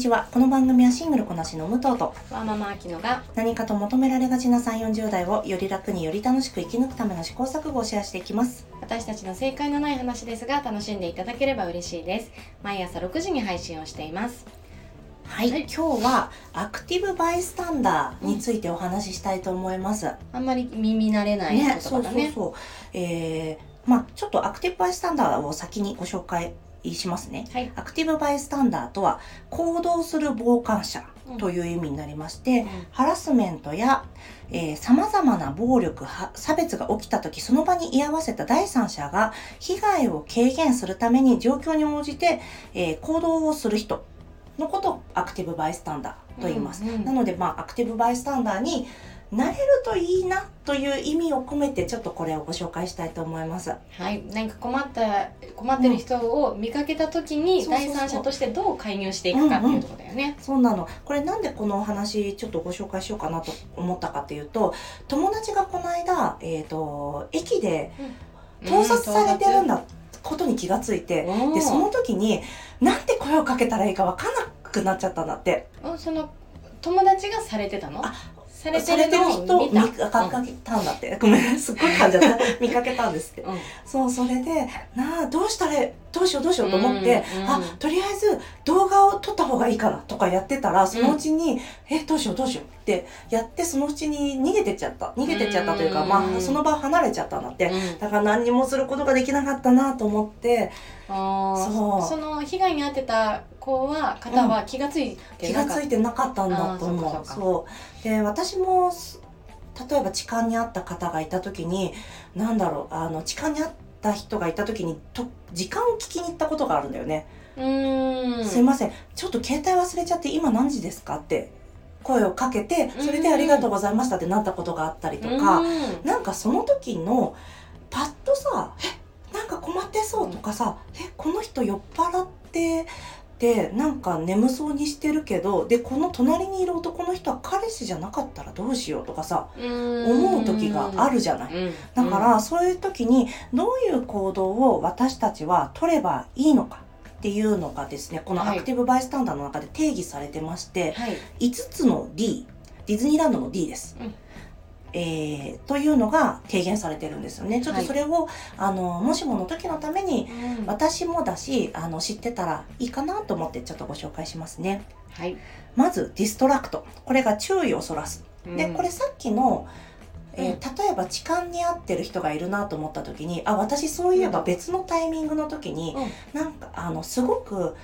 ちは。この番組はシングルこなしの武藤とわママアキノが何かと求められがちな3 4 0代をより楽により楽しく生き抜くための試行錯誤をシェアしていきます。私たちの正解のない話ですが楽しんでいただければ嬉しいです。毎朝6時に配信をしています。はい、はい。今日はアクティブバイスタンダーについてお話ししたいと思います、あんまり耳慣れないね、言そう葉だね。そうそう。えー、まあちょっとアクティブバイスタンダーを先にご紹介しますね。はい。アクティブバイスタンダーとは行動する傍観者という意味になりまして、ハラスメントやさまざまな暴力は差別が起きた時その場に居合わせた第三者が被害を軽減するために状況に応じて、えー行動をする人のことをアクティブバイスタンダーと言います。うんうん。なので、まあ、アクティブバイスタンダーになれるといいなという意味を込めてちょっとこれをご紹介したいと思います。はい。なんか困った困ってる人を見かけた時に第三者としてどう介入していくかっていうところだよね、そうなの。これなんでこのお話ちょっとご紹介しようかなと思ったかっていうと、友達がこの間、えっ、と、駅で盗撮されてるんだことに気がついて、うん。で、その時に、なんて声をかけたらいいかわかんなくなっちゃったんだって。おその友達がされてたの？あされてる人を見かけたんだって。ごめん、すっごい感じゃった。見かけたんですって。うんそう、それで、なあ、どうしたら、どうしようどうしようと思って、うんうん。あ、とりあえず動画を撮った方がいいかなとかやってたら、そのうちに、え、どうしようどうしようってやって、そのうちに逃げてっちゃった。逃げてっちゃったというか、うんまあ、その場を離れちゃったんだって。うん。だから何にもすることができなかったなと思って、そう。その被害に遭ってた子は方は気がついて気なかった、がついてなかったんだと思う。そう。で、私も、す例えば痴漢にあった方がいた時に、なんだろう、あの、痴漢にあった人がいた時に、と時間を聞きに行ったことがあるんだよね。うーん。すいません、ちょっと携帯忘れちゃって今何時ですかって声をかけて、それでうんありがとうございましたってなったことがあったりとか、なんかその時のパッとさ、え、なんか困ってそうとかさ、え、この人酔っ払って、でなんか眠そうにしてるけどでこの隣にいる男の人は彼氏じゃなかったらどうしようとかさ思思う時があるじゃない。うん。だから、そういう時にどういう行動を私たちは取ればいいのかっていうのがですねこのはい。アクティブバイスタンダーの中で定義されてまして、はい。5つの D ディズニーランドの D です。うんえーというのが提言されてるんですよね。ちょっとそれを、あのもしもの時のためにうん。私もだしあの知ってたらいいかなと思ってちょっとご紹介しますね。はい。まず distract。これが注意をそらす。でうん。これさっきの、えーうん。例えば痴漢に遭ってる人がいるなと思った時にあ私そういえば別のタイミングの時に、うん。なんかあのすごく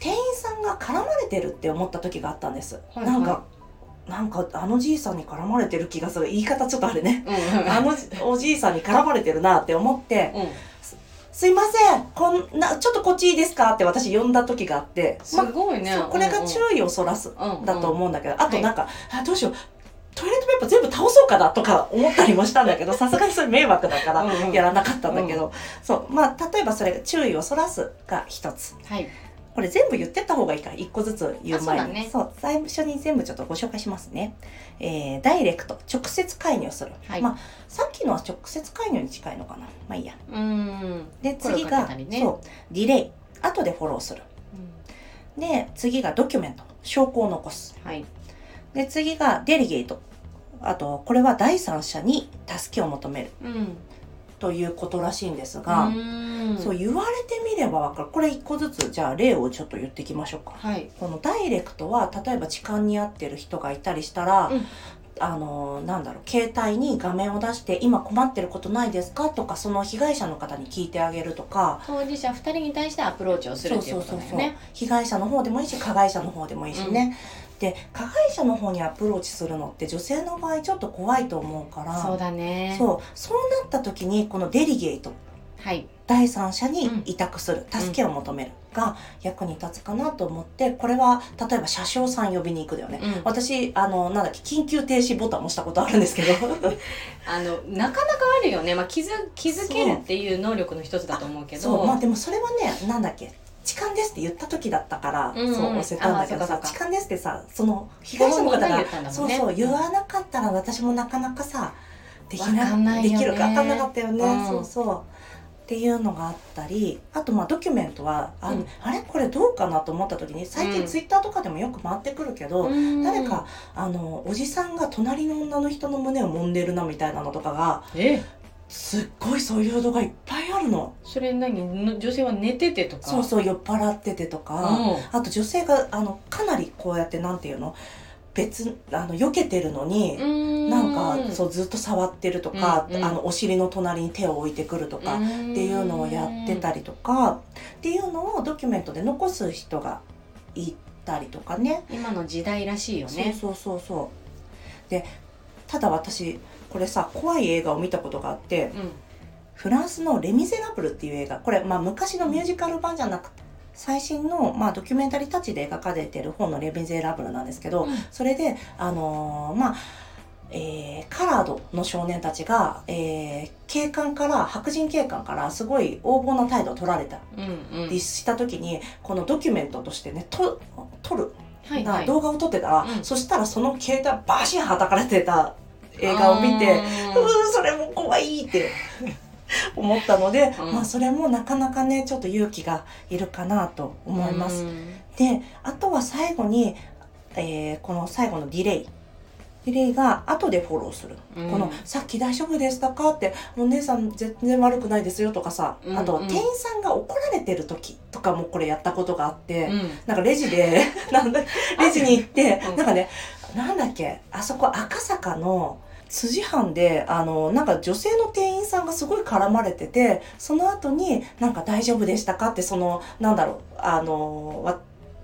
店員さんが絡まれてるって思った時があったんです。はい。なんかなんかあのじいさんに絡まれてる気がする。言い方ちょっとあれね。うん。あのおじいさんに絡まれてるなって思ってうん「すいませんこんなちょっとこっちいいですか?」って私呼んだ時があって、すまごいね。これが注意をそらすうんだと思うんだけど、あとはいなんか、あどうしようトイレットペーパー全部倒そうかなとか思ったりもしたんだけど さすがにそれ迷惑だからうんうん。やらなかったんだけど、そう。まあ例えばそれが注意をそらすが一つ。はいこれ全部言ってった方がいいから一個ずつ言う前に。あそう,、最初に全部ちょっとご紹介しますね、えーダイレクト直接介入する、はい。まあさっきのは直接介入に近いのかな。まあいいや。うん。で次が、ねそうディレイ。後でフォローする。で次がドキュメント。証拠を残す。はい。で次がデリゲート。あとこれは第三者に助けを求める。うんということらしいんですが、うん。そう言われてみればわかる。これ一個ずつじゃあ例をちょっと言っていきましょうか。はい。このダイレクトは例えば痴漢に遭ってる人がいたりしたら、うん。あのなんだろう携帯に画面を出して「今困ってることないですか?」とかその被害者の方に聞いてあげるとか。当事者二人に対してアプローチをするっていうことだよね。被害者の方でもいいし加害者の方でもいいしね、で加害者の方にアプローチするのって女性の場合ちょっと怖いと思うから。そうだね。そう。そうなった時にこのデリゲート。はい。第三者に委託する、助けを求める。が役に立つかなと思ってこれは例えば車掌さん呼びに行くだよね、うん。私あのなんだっけ緊急停止ボタン押したことあるんですけど。あのなかなかあるよね、まあ、気づ気づけるっていう能力の一つだと思うけど。そう。まあでもそれはねなんだっけ痴漢ですって言った時だったから、うんうん。そう押せたんだけどさ痴漢ですってさその被害者の方がそうそう言わなかったら私もなかなかさできななできるか分かんなかったよね、うん。そうそう。っていうのがあったりあとまあドキュメントはあ,、うん。あれ？これどうかなと思った時に最近うん。ツイッターとかでもよく回ってくるけど、うん。誰かあのおじさんが隣の女の人の胸を揉んでるなみたいなのとかがえ？すっごいそういう動画いっぱいあるの。それ何？の女性は寝ててとか？そうそう酔っ払っててとか、うん。あと女性があのかなりこうやってなんていうの？別あの避けてるのに、なんかそうずっと触ってるとか、うんうん。あのお尻の隣に手を置いてくるとか、っっていうのをやってたりとか。っていうのをドキュメントで残す人がいたりとかね。今の時代らしいよね。そうそうそうそう。でただ私これさ怖い映画を見たことがあってうん。フランスの「レ・ミゼラブル」っていう映画これ、まあ、昔のミュージカル版じゃなくて最新の、まあ、ドキュメンタリータッチで描かれてる本の「レ・ミゼラブル」なんですけど、うん。それであのーまあえーカラードの少年たちが、えー警官から白人警官からすごい横暴な態度を取られた。うんうん。りした時にこのドキュメントとしてねと撮る。はいはい。動画を撮ってたら、うん。そしたらその携帯バシンはたかれてた映画を見てうあーそれも怖いって思ったので、うん。まあそれもなかなかねちょっと勇気がいるかなとー思います。うん。であとは最後に、えーこの最後のディレイ。ディレイが後でフォローする、うん。この「さっき大丈夫でしたか?」って「お姉さん全然悪くないですよ」とかさ、うんあとうん店員さんが怒られてる時とかもこれやったことがあって、うん。なんかレジで なんだレジに行って、うん。なんかねなんだっけあそこ赤坂の辻藩であのなんか女性の店員さんがすごい絡まれててその後になんか大丈夫でしたか？ってそのなんだろうあの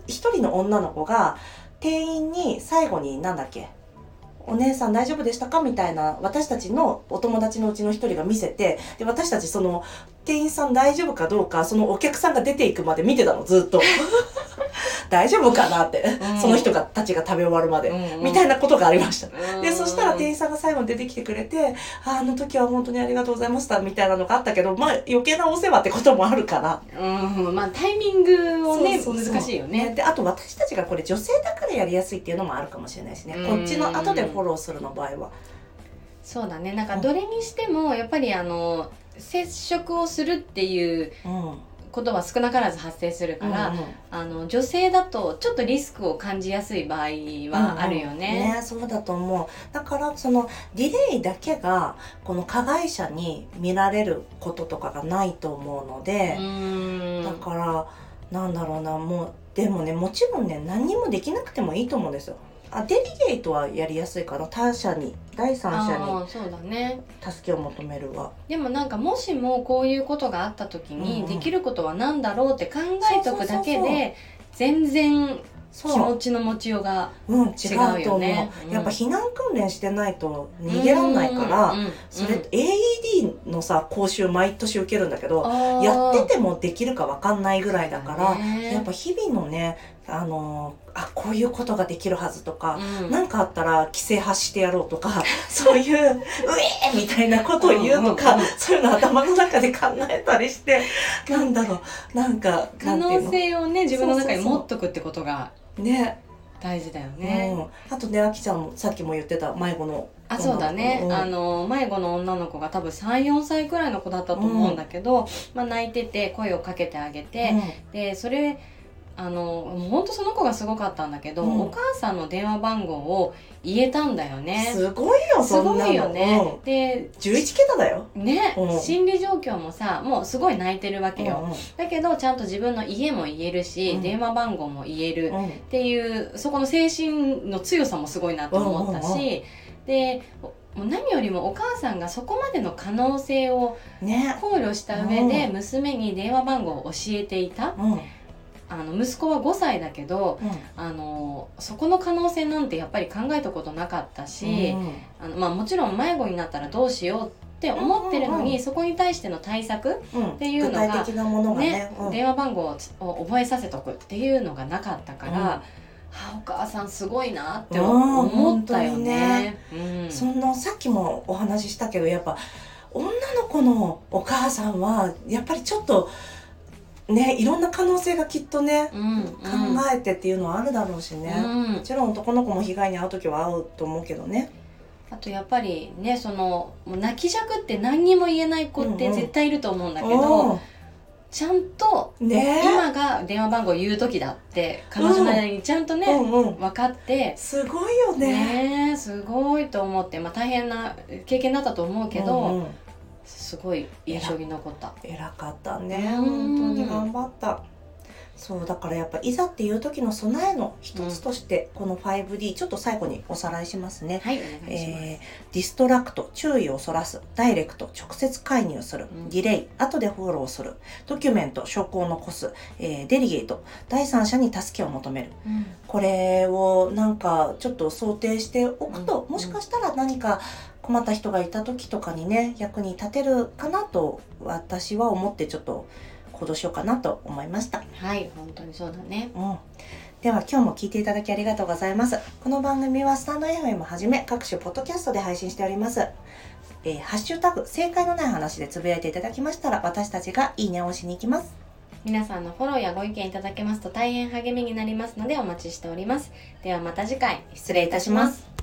一人の女の子が店員に最後になんだっけお姉さん大丈夫でしたか？みたいな私たちのお友達のうちの一人が見せてで私たちその店員さん大丈夫かどうかそのお客さんが出ていくまで見てたのずっと。大丈夫かなって、うん。その人がたちが食べ終わるまで、うんうん。みたいなことがありました。でうん。そしたら店員さんが最後に出てきてくれて「ああの時は本当にありがとうございました」みたいなのがあったけどまあ余計なお世話ってこともあるから。うん。まあタイミングをねそうそうそう。難しいよね。であと私たちがこれ女性だからやりやすいっていうのもあるかもしれないですね。うん。こっちの後でフォローするの場合は。そうだね。なんかどれにしてもやっぱりあの接触をするっていううんことは少なからず発生するから、うんうん。あの女性だとちょっとリスクを感じやすい場合はあるよね。ねそうだと思う。だからそのディレイだけがこの加害者に見られることとかがないと思うのでう、ん。だからなんだろうなもうでもねもちろんね何にもできなくてもいいと思うんですよあデリゲートはやりやすいかな他者に第三者にそうだね。助けを求めるはでもなんかもしもこういうことがあった時にできることは何だろうって考えとくだけで全然気持ちの持ちようがう。ん違う違うと思う。やっぱ避難訓練してないと逃げらんないから、うんうんうんそれ AED のさ講習毎年受けるんだけど、やっててもできるかわかんないぐらいだから、ね。やっぱ日々のねあのあこういうことができるはずとか、うん。かあったら規制発してやろうとか そういう「うえー!」みたいなことを言うとか、うんうんうんそういうの頭の中で考えたりしてなんだろう。なんか可能性をね自分の中に持っとくってことがね。大事だよね。うん、あとねあきちゃんもさっきも言ってた迷子のあそうだね、うん。あの迷子の女の子が多分34歳くらいの子だったと思うんだけど、まあ、泣いてて声をかけてあげて、でそれあのもうほんとその子がすごかったんだけど、うん。お母さんの電話番号を言えたんだようんね。すごいよすそんなの。ごいよね。うん。で11桁だよ。ね、うん。心理状況もさもうすごい泣いてるわけよ、うんだけどちゃんと自分の家も言えるし、うん。電話番号も言える、うん。っていうそこの精神の強さもすごいなと思ったし、でもう何よりもお母さんがそこまでの可能性をね。考慮した上でうん。娘に電話番号を教えていた。うんうんあの息子は5歳だけどあのそこの可能性なんてやっぱり考えたことなかったし、あのまあ、もちろん迷子になったらどうしようって思ってるのに、うんうんうん。そこに対しての対策うん。っていうのがね。ね、うん。電話番号を覚えさせとくっていうのがなかったから、うん。はあお母さんすごいなってうん思ったよね。うんそん。なさっきもお話ししたけどやっぱ女の子のお母さんはやっぱりちょっとねいろんな可能性がきっとね、うん考えてっていうのはあるだろうしね、うん。もちろん男の子も被害に遭う時は遭うと思うけどね。あとやっぱりねそのもう泣きじゃくって何にも言えない子って絶対いると思うんだけど、うんちゃんとね。今が電話番号言う時だって彼女なりにちゃんとね、うんうん。分かってすごいよね。ねえすごいと思って、まあ、大変な経験だったと思うけど、うんうんすごい印象に残った。偉かったね。うん。本当に頑張ったそうだからやっぱいざっていう時の備えの一つとして、この 5D ちょっと最後におさらいしますね。はいお願いします。えー distract 注意をそらす。 direct 直接介入する、うん。 delay 後でフォローする。 document 証拠を残す、えー delegate。第三者に助けを求める。うん。これをなんかちょっと想定しておくと、うん。もしかしたら何か困った人がいた時とかにね役に立てるかなと私は思ってちょっと行動しようかなと思いました。はい本当にそうだね。うんでは今日も聞いていただきありがとうございます。この番組はスタンド FM はじめ各種ポッドキャストで配信しております。えーハッシュタグ正解のない話でつぶやいていただきましたら私たちがいいねを押しに行きます。皆さんのフォローやご意見いただけますと大変励みになりますのでお待ちしております。ではまた次回失礼いたします。